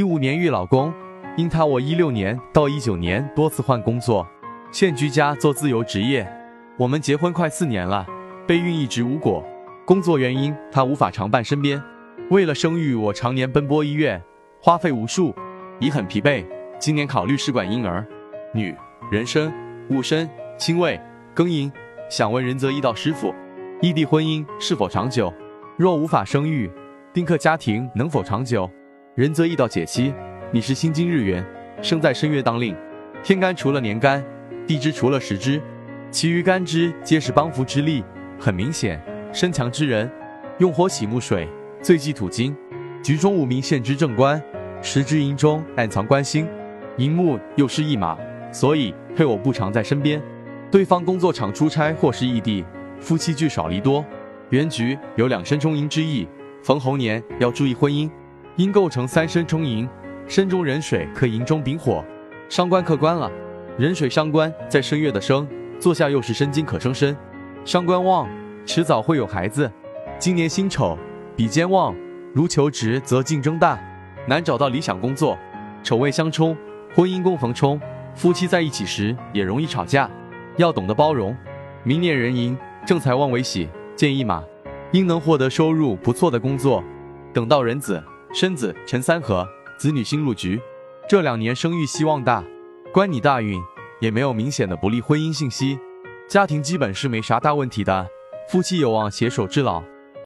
一五年遇老公，因他我一六年到一九年多次换工作，现居家做自由职业。我们结婚快四年了，备孕一直无果，工作原因他无法常伴身边。为了生育，我常年奔波医院，花费无数，已很疲惫。今年考虑试管婴儿，女，人参、戊参、辛未、庚寅。想问仁泽医道师傅，异地婚姻是否长久？若无法生育，丁克家庭能否长久？仁则易道解析：你是辛金日元，生在申月当令，天干除了年干，地支除了时支，其余干支皆是帮扶之力，很明显，身强之人，用火喜木水，最忌土金。局中无名现之正官，时支寅中暗藏官星，寅木又是一马，所以配偶不常在身边，对方工作场出差或是异地，夫妻聚少离多。原局有两身冲寅之意，逢猴年要注意婚姻。因构成三申冲寅，申中壬水克寅中丙火，伤官克官了。壬水伤官在申月的生，坐下又是申金可生申，伤官旺，迟早会有孩子。今年辛丑比肩旺，如求职则竞争大，难找到理想工作。丑未相冲，婚姻宫逢冲，夫妻在一起时也容易吵架，要懂得包容。明年壬寅，正财旺为喜，建议马，应能获得收入不错的工作。等到壬子。身子辰三合，子女新入局，这两年生育希望大，关你大运，也没有明显的不利婚姻信息，家庭基本是没啥大问题的，夫妻有望携手至老。